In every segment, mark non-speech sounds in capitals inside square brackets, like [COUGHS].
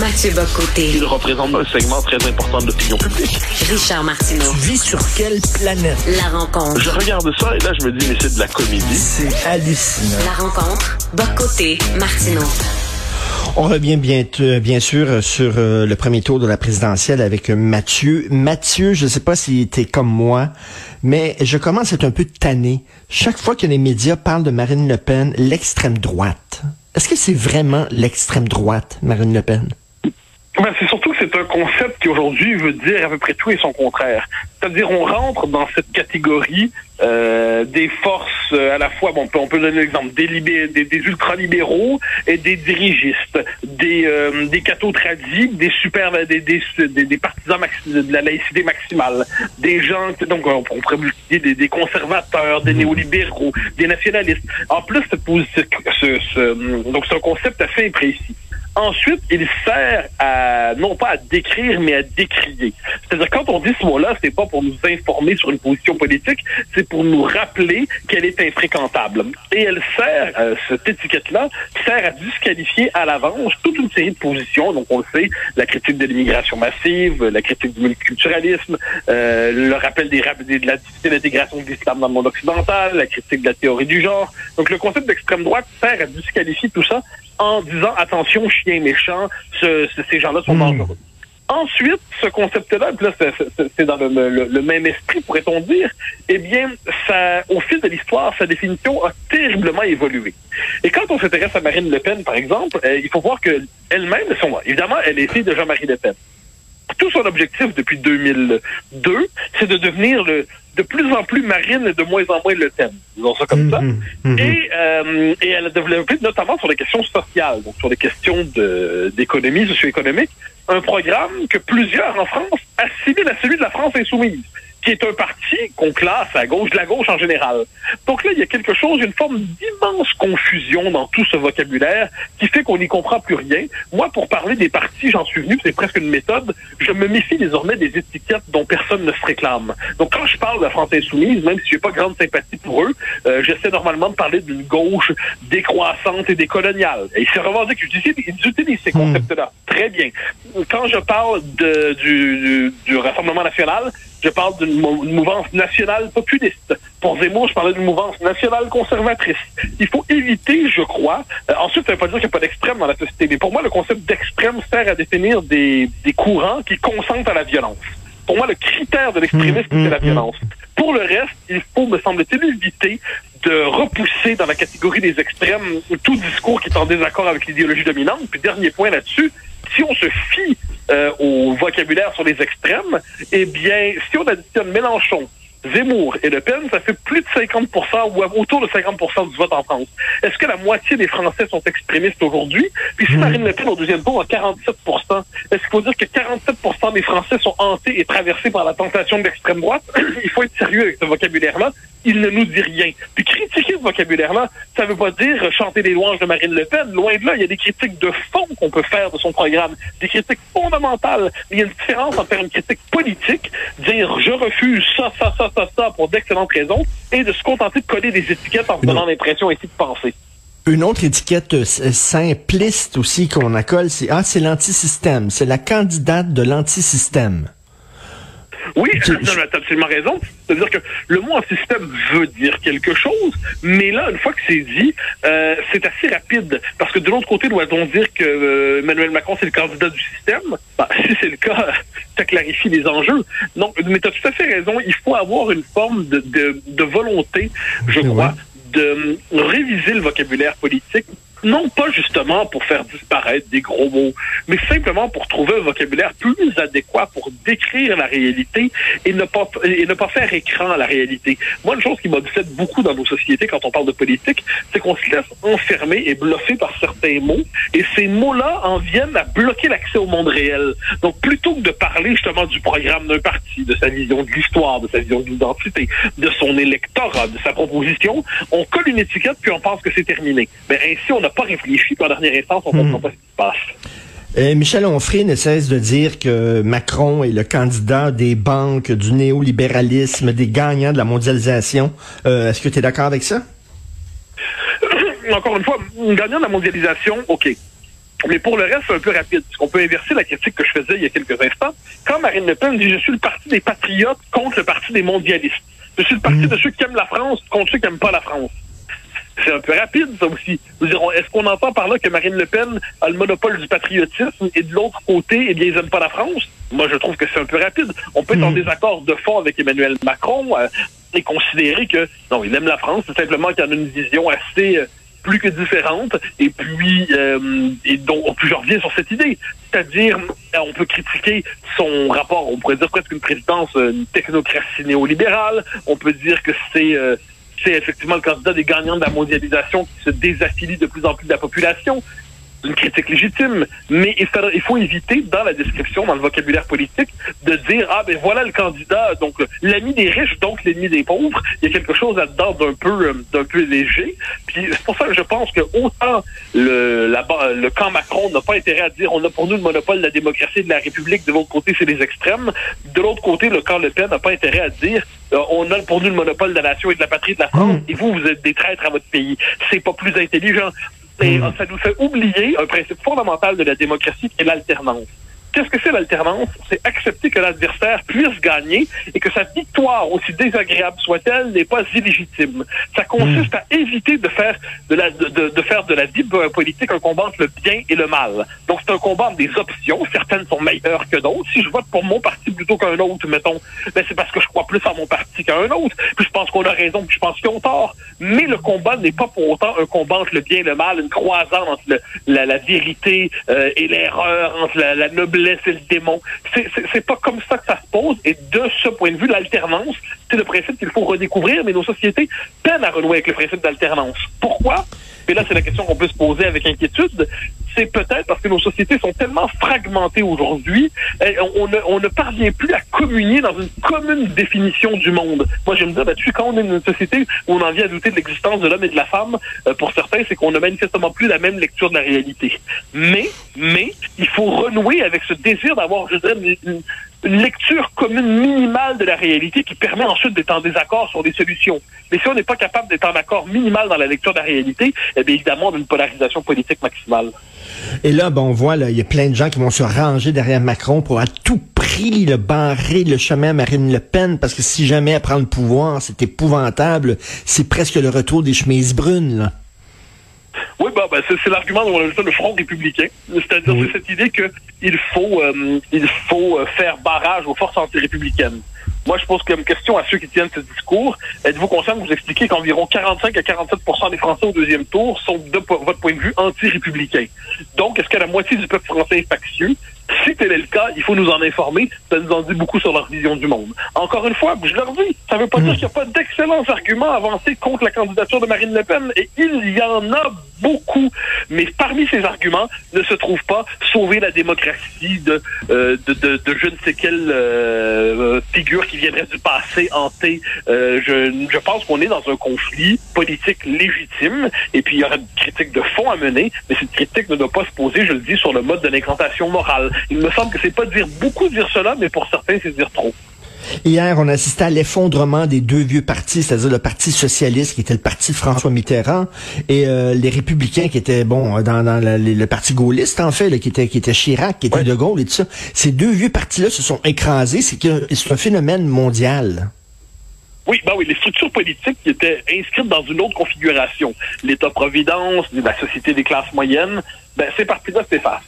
Mathieu Bocoté. Il représente un segment très important de l'opinion publique. Richard Martineau. Tu vis sur quelle planète? La rencontre. Je regarde ça et là, je me dis, mais c'est de la comédie. C'est hallucinant. La rencontre. Bocoté. Martineau. On revient bien, euh, bien sûr sur euh, le premier tour de la présidentielle avec Mathieu. Mathieu, je ne sais pas si tu es comme moi, mais je commence à être un peu tanné. Chaque fois que les médias parlent de Marine Le Pen, l'extrême droite. Est-ce que c'est vraiment l'extrême droite, Marine Le Pen? Ben, c'est surtout que c'est un concept qui aujourd'hui veut dire à peu près tout et son contraire. C'est-à-dire on rentre dans cette catégorie euh, des forces euh, à la fois, bon, on peut, on peut donner l'exemple des, des, des ultralibéraux et des dirigistes, des euh, des cathos tradis, des super des, des, des, partisans de la laïcité maximale, des gens donc on, pourrait des, des conservateurs, des néolibéraux, des nationalistes. En plus, ce, ce, ce, donc c'est un concept assez précis. Ensuite, il sert à, non pas à décrire, mais à décrier. C'est-à-dire, quand on dit ce mot-là, c'est pas pour nous informer sur une position politique, c'est pour nous rappeler qu'elle est infréquentable. Et elle sert, euh, cette étiquette-là, sert à disqualifier à l'avance toute une série de positions. Donc, on le sait, la critique de l'immigration massive, la critique du multiculturalisme, euh, le rappel des, de la difficulté d'intégration de l'islam dans le monde occidental, la critique de la théorie du genre. Donc, le concept d'extrême droite sert à disqualifier tout ça en disant attention, chien méchant, ce, ces gens-là sont hmm. dangereux. Ensuite, ce concept-là, là, c'est dans le, même esprit, pourrait-on dire, eh bien, ça, au fil de l'histoire, sa définition a terriblement évolué. Et quand on s'intéresse à Marine Le Pen, par exemple, euh, il faut voir que elle-même, évidemment, elle est fille de Jean-Marie Le Pen. Tout son objectif depuis 2002, c'est de devenir le, de plus en plus marine et de moins en moins le thème. Disons ça comme ça. Mhm. Mhm. Et, euh, et elle a développé notamment sur les questions sociales, donc sur les questions d'économie socio-économique, un programme que plusieurs en France assimilent à celui de la France insoumise qui est un parti qu'on classe à gauche de la gauche en général. Donc là, il y a quelque chose, une forme d'immense confusion dans tout ce vocabulaire qui fait qu'on n'y comprend plus rien. Moi, pour parler des partis, j'en suis venu, c'est presque une méthode, je me méfie désormais des étiquettes dont personne ne se réclame. Donc quand je parle de la France insoumise, même si j'ai pas grande sympathie pour eux, euh, j'essaie normalement de parler d'une gauche décroissante et décoloniale. Et c'est revendique, ils utilisent ces hmm. concepts-là. Très bien. Quand je parle de, du, du, du Rassemblement national, je parle d'une mouvance nationale populiste. Pour Zemmour, je parlais d'une mouvance nationale conservatrice. Il faut éviter, je crois, euh, ensuite, ça ne veut pas dire qu'il n'y a pas d'extrême dans la société, mais pour moi, le concept d'extrême sert à définir des, des courants qui consentent à la violence. Pour moi, le critère de l'extrémisme, mmh, c'est la mmh, mmh. violence. Pour le reste, il faut, me semble-t-il, éviter de repousser dans la catégorie des extrêmes tout discours qui est en désaccord avec l'idéologie dominante. Puis dernier point là-dessus, si on se fie euh, au vocabulaire sur les extrêmes, eh bien, si on additionne Mélenchon, Zemmour et Le Pen, ça fait plus de 50% ou autour de 50% du vote en France. Est-ce que la moitié des Français sont extrémistes aujourd'hui? Puis si hmm. Marine Le Pen au deuxième tour a 47 est-ce qu'il faut dire que 47% des Français sont hantés et traversés par la tentation de l'extrême droite? [CLEARS THROAT] Il faut être sérieux avec ce vocabulaire-là il ne nous dit rien. Puis critiquer ce vocabulaire-là, ça ne veut pas dire chanter les louanges de Marine Le Pen. Loin de là, il y a des critiques de fond qu'on peut faire de son programme, des critiques fondamentales. Mais il y a une différence entre faire une critique politique, dire je refuse ça, ça, ça, ça, ça pour d'excellentes raisons, et de se contenter de coller des étiquettes en donnant l'impression ainsi de penser. Une autre étiquette euh, simpliste aussi qu'on accole, c'est ah, c'est l'antisystème, c'est la candidate de l'antisystème. Oui, tu as absolument raison. C'est-à-dire que le mot système veut dire quelque chose, mais là, une fois que c'est dit, euh, c'est assez rapide. Parce que de l'autre côté, doit-on dire que euh, Emmanuel Macron, c'est le candidat du système? Bah, [LAUGHS] si c'est le cas, ça clarifie les enjeux. Non, mais tu as tout à fait raison. Il faut avoir une forme de, de, de volonté, je crois, de réviser le vocabulaire politique non pas justement pour faire disparaître des gros mots, mais simplement pour trouver un vocabulaire plus adéquat pour décrire la réalité et ne pas et ne pas faire écran à la réalité. Moi, une chose qui m'obsède beaucoup dans nos sociétés quand on parle de politique, c'est qu'on se laisse enfermer et bluffer par certains mots, et ces mots-là en viennent à bloquer l'accès au monde réel. Donc, plutôt que de parler justement du programme d'un parti, de sa vision de l'histoire, de sa vision de l'identité, de son électorat, de sa proposition, on colle une étiquette puis on pense que c'est terminé. Mais ainsi, pas réfléchi, puis en dernière instance, on ne comprend hmm. pas ce qui se passe. Euh, Michel Onfray ne cesse de dire que Macron est le candidat des banques, du néolibéralisme, des gagnants de la mondialisation. Euh, est-ce que tu es d'accord avec ça? [COUGHS] Encore une fois, gagnant de la mondialisation, OK. Mais pour le reste, c'est un peu rapide. Parce qu'on peut inverser la critique que je faisais il y a quelques instants. Quand Marine Le Pen dit « Je suis le parti des patriotes contre le parti des mondialistes. Je suis le parti Mm. de ceux qui aiment la France contre ceux qui n'aiment pas la France. » C'est un peu rapide, ça aussi. Nous dirons, est-ce qu'on entend par là que Marine Le Pen a le monopole du patriotisme et de l'autre côté, eh bien, ils n'aiment pas la France? Moi, je trouve que c'est un peu rapide. On peut être en Mm. désaccord de fond avec Emmanuel Macron euh, et considérer que, non, il aime la France, c'est simplement qu'il en a une vision assez euh, plus que différente. Et puis, euh, et donc, je reviens sur cette idée. C'est-à-dire, euh, on peut critiquer son rapport, on pourrait dire presque une présidence, euh, une technocratie néolibérale. On peut dire que c'est euh, c'est effectivement le candidat des gagnants de la mondialisation qui se désaffilie de plus en plus de la population. Une critique légitime, mais il faut, éviter dans la description, dans le vocabulaire politique, de dire ah ben voilà le candidat, donc l'ami des riches, donc l'ennemi des pauvres. Il y a quelque chose là-dedans d'un peu euh, d'un peu léger. Puis c'est pour ça que je pense que autant le la, ba- le camp Macron n'a pas intérêt à dire on a pour nous le monopole de la démocratie et de la République, de l'autre côté c'est les extrêmes. De l'autre côté, le camp Le Pen n'a pas intérêt à dire euh, on a pour nous le monopole de la nation et de la patrie de la France, et vous, vous êtes des traîtres à votre pays. C'est pas plus intelligent. Et euh, ça nous fait oublier un principe fondamental de la démocratie qui est l'alternance. Qu'est-ce que c'est l'alternance? C'est accepter que l'adversaire puisse gagner et que sa victoire, aussi désagréable soit-elle, n'est pas illégitime. Ça consiste à éviter de faire de, la, de, de- de faire de la vie politique un combat entre le bien et le mal. Donc c'est un combat entre des options. Certaines sont meilleures que d'autres. Si je vote pour mon parti plutôt qu'un autre, mettons, ben c'est parce que je crois plus en mon parti qu'à un autre. Puis je pense qu'on a raison, puis je pense qu'ils ont tort. Mais le combat n'est pas pour autant un combat entre le bien et le mal, une croisade entre le- la, la vérité euh, et l'erreur, entre la, la noblesse et le démon. C'est pas comme ça que ça se pose. Et de ce point de vue, l'alternance, c'est le principe qu'il faut redécouvrir, mais nos sociétés peinent à renouer avec le principe d'alternance. Pourquoi? Et là, c'est la question qu'on peut se poser avec inquiétude. C'est peut-être parce que nos sociétés sont tellement fragmentées aujourd'hui, euh, on, ne, parvient plus à communier dans une commune définition du monde. Moi, je me dis, sais, quand on est dans une société où on en vient à douter de l'existence de l'homme et de la femme, euh, pour certains, c'est qu'on n'a manifestement plus la même lecture de la réalité. Mais, mais, il faut renouer avec ce désir d'avoir, je dirais, une- une lecture commune minimale de la réalité qui permet ensuite d'être en désaccord sur des solutions. Mais si on n'est pas capable d'être en accord minimal dans la lecture de la réalité, eh bien évidemment, on a une polarisation politique maximale. Et là, bon, on voit, il y a plein de gens qui vont se ranger derrière Macron pour à tout prix le barrer le chemin à Marine Le Pen, parce que si jamais elle prend le pouvoir, c'est épouvantable. C'est presque le retour des chemises brunes, là. Oui, bah, bah, c'est, l'argument dont on a le Front républicain. C'est-à-dire, Oui. c'est cette idée qu'il faut, euh, il faut euh, faire barrage aux forces antirépublicaines. Moi, je pose comme question à ceux qui tiennent ce discours. Êtes-vous conscient de vous expliquer qu'environ 45 à 47% des Français au deuxième tour sont, de votre point de vue, anti-républicains? Donc, est-ce que la moitié du peuple français est factieux? Si tel est le cas, il faut nous en informer. Ça nous en dit beaucoup sur leur vision du monde. Encore une fois, je leur dis, ça ne veut pas dire qu'il n'y a pas d'excellents arguments avancés contre la candidature de Marine Le Pen. Et il y en a beaucoup. Mais parmi ces arguments ne se trouve pas sauver la démocratie de, euh, de, de, de je ne sais quelle euh, figure qui viendrait du passé hanté. Euh, je, je pense qu'on est dans un conflit politique légitime. Et puis, il y aura une critique de fond à mener. Mais cette critique ne doit pas se poser, je le dis, sur le mode de l'incantation morale. Il me semble que c'est pas dire beaucoup dire cela, mais pour certains, c'est dire trop. Hier, on assistait à l'effondrement des deux vieux partis, c'est-à-dire le Parti socialiste qui était le parti de François Mitterrand et euh, les républicains qui étaient bon dans, dans la- le, le parti gaulliste en fait, là, qui était qui était Chirac, qui était Ouais. De Gaulle et tout ça. Ces deux vieux partis-là se sont écrasés. C'est un phénomène mondial. Oui, ben oui, les structures politiques qui étaient inscrites dans une autre configuration, l'État-providence, la société des classes moyennes, ben ces partis-là s'effacent.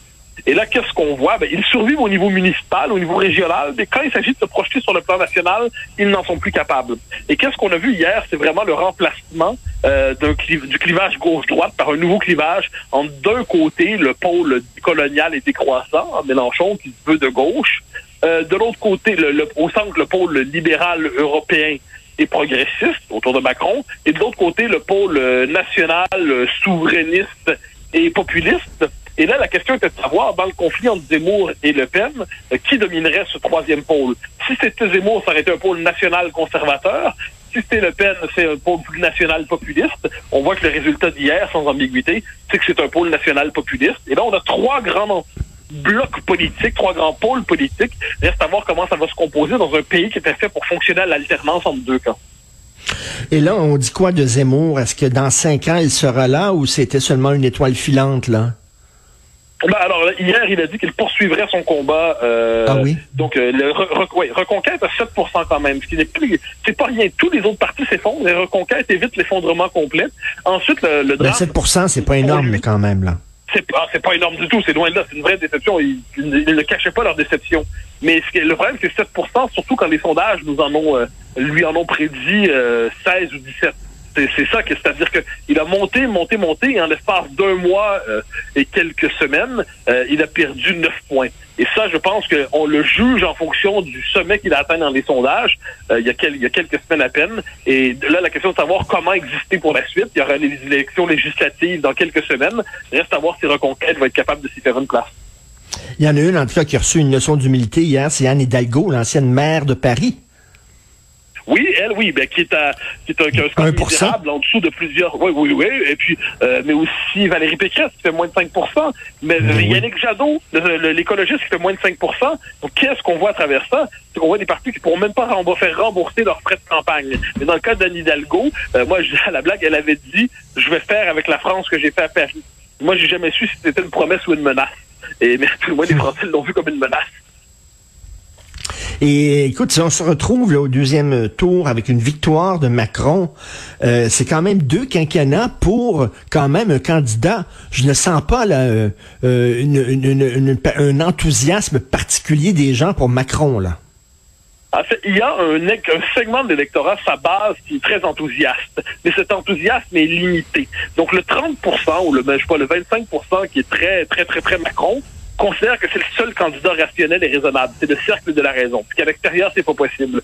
Et là, qu'est-ce qu'on voit? Ben, ils survivent au niveau municipal, au niveau régional, mais quand il s'agit de se projeter sur le plan national, ils n'en sont plus capables. Et qu'est-ce qu'on a vu hier? C'est vraiment le remplacement euh, d'un cli- du clivage gauche-droite par un nouveau clivage entre d'un côté le pôle colonial et décroissant, Mélenchon, qui veut de gauche, euh, de l'autre côté, le, le- au centre, le pôle libéral européen et progressiste autour de Macron, et de l'autre côté, le pôle euh, national, euh, souverainiste et populiste. Et là, la question était de savoir, dans le conflit entre Zemmour et Le Pen, euh, qui dominerait ce troisième pôle? Si c'était Zemmour, ça aurait été un pôle national conservateur. Si c'était Le Pen, c'est un pôle plus national populiste. On voit que le résultat d'hier, sans ambiguïté, c'est que c'est un pôle national populiste. Et là, on a trois grands blocs politiques, trois grands pôles politiques. Reste à voir comment ça va se composer dans un pays qui était fait pour fonctionner à l'alternance entre deux camps. Et là, on dit quoi de Zemmour? Est-ce que dans cinq ans, il sera là ou c'était seulement une étoile filante là? Ben, alors, hier, il a dit qu'il poursuivrait son combat. Euh, ah oui? Donc, euh, le re, re, ouais, Reconquête à 7 quand même, ce qui n'est plus... C'est pas rien. Tous les autres partis s'effondrent, et Reconquête évite l'effondrement complet. Ensuite, le, le drame... Ben 7 c'est pas énorme, mais quand même, là. C'est ah, pas énorme du tout, c'est loin de là, c'est une vraie déception. Ils, ils, ils, ne cachaient pas leur déception. Mais ce qui, le problème, c'est 7% surtout quand les sondages nous en ont, euh, lui en ont prédit 16 ou 17 c'est ça, c'est-à-dire qu'il a monté, monté, monté, et en l'espace d'un mois euh, et quelques semaines, euh, il a perdu neuf points. Et ça, je pense qu'on le juge en fonction du sommet qu'il a atteint dans les sondages euh, il, y a quelques semaines à peine. Et là, la question de savoir comment exister pour la suite. Il y aura les élections législatives dans quelques semaines. Reste à voir si Reconquête va être capable de s'y faire une place. Il y en a une, en tout cas, qui a reçu une leçon d'humilité hier. C'est Anne Hidalgo, l'ancienne maire de Paris. Oui, elle, oui, ben, qui est à, qui est un, qui a un score misérable en dessous de plusieurs. Oui, oui, oui. Et puis, euh, mais aussi Valérie Pécresse qui fait moins de 5 Mais oui. Yannick Jadot, l'écologiste, qui fait moins de 5 Donc, qu'est-ce qu'on voit à travers ça? C'est qu'on voit des partis qui pourront même pas faire rembourser leurs frais de campagne. Mais dans le cas d'Anne Hidalgo, euh, moi, je, à la blague, elle avait dit, je vais faire avec la France que j'ai fait à Paris. Moi, j'ai jamais su si c'était une promesse ou une menace. Et mais [LAUGHS] moins, les [LAUGHS] Français l'ont vu comme une menace. Et écoute, si on se retrouve au deuxième tour avec une victoire de Macron, euh, c'est quand même deux quinquennats pour quand même un candidat. Je ne sens pas euh, une, un enthousiasme particulier des gens pour Macron. là. En fait, il y a un, un segment de l'électorat, sa base, qui est très enthousiaste. Mais cet enthousiasme est limité. Donc le 30% ou le, ben, je sais pas, le 25% qui est très, très, très, très Macron, considère que c'est le seul candidat rationnel et raisonnable. C'est le cercle de la raison. Puis qu'à l'extérieur, c'est pas possible.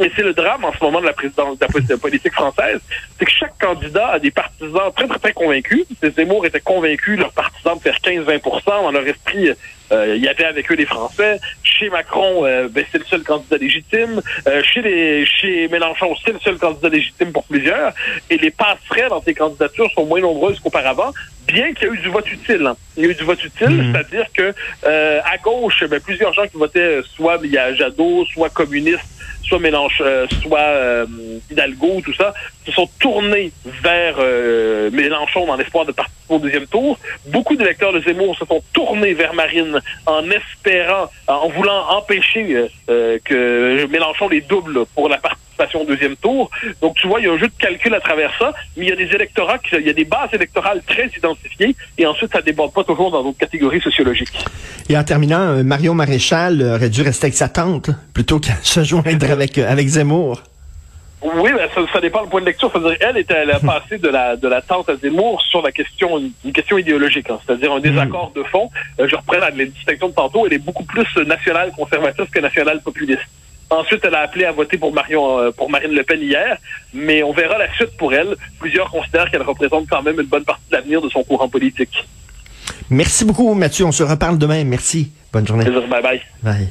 Et c'est le drame en ce moment de la présidence de la politique française, c'est que chaque candidat a des partisans très, très, très convaincus. Les Zemmour étaient convaincus, leurs partisans, de faire 15-20 Dans leur esprit, euh, il y avait avec eux les Français. Chez Macron, euh, ben, c'est le seul candidat légitime. Euh, chez les chez Mélenchon, c'est le seul candidat légitime pour plusieurs. Et les passerelles dans ces candidatures sont moins nombreuses qu'auparavant, bien qu'il y ait eu du vote utile. Hein. Il y a eu du vote utile, mmh. c'est-à-dire que à gauche, ben, plusieurs gens qui votaient soit il y a Jadot, soit communistes, soit Mélenchon, euh, soit euh, Hidalgo, tout ça, se sont tournés vers euh, Mélenchon dans l'espoir de participer au deuxième tour. Beaucoup d'électeurs de Zemmour se sont tournés vers Marine en espérant, en voulant empêcher que Mélenchon les double pour la participation au deuxième tour. Donc, tu vois, il y a un jeu de calcul à travers ça, mais il y a des électorats, il y a des bases électorales très identifiées, et ensuite, ça déborde pas toujours dans d'autres catégories sociologiques. Et en terminant, Marion Maréchal aurait dû rester avec sa tante plutôt qu'à se joindre avec, avec Zemmour. Oui, ben, ça, ça, dépend du point de lecture. elle était, elle a passé de la de la tente à Zemmour sur la question, une, question idéologique, hein, c'est-à-dire un désaccord de fond. Euh, je reprends la, distinction de tantôt. Elle est beaucoup plus nationale conservatrice que nationale populiste. Ensuite, elle a appelé à voter pour Marion, euh, pour Marine Le Pen hier, mais on verra la suite pour elle. Plusieurs considèrent qu'elle représente quand même une bonne partie de l'avenir de son courant politique. Merci beaucoup, Mathieu. On se reparle demain. Merci. Bonne journée. Bye bye. Bye.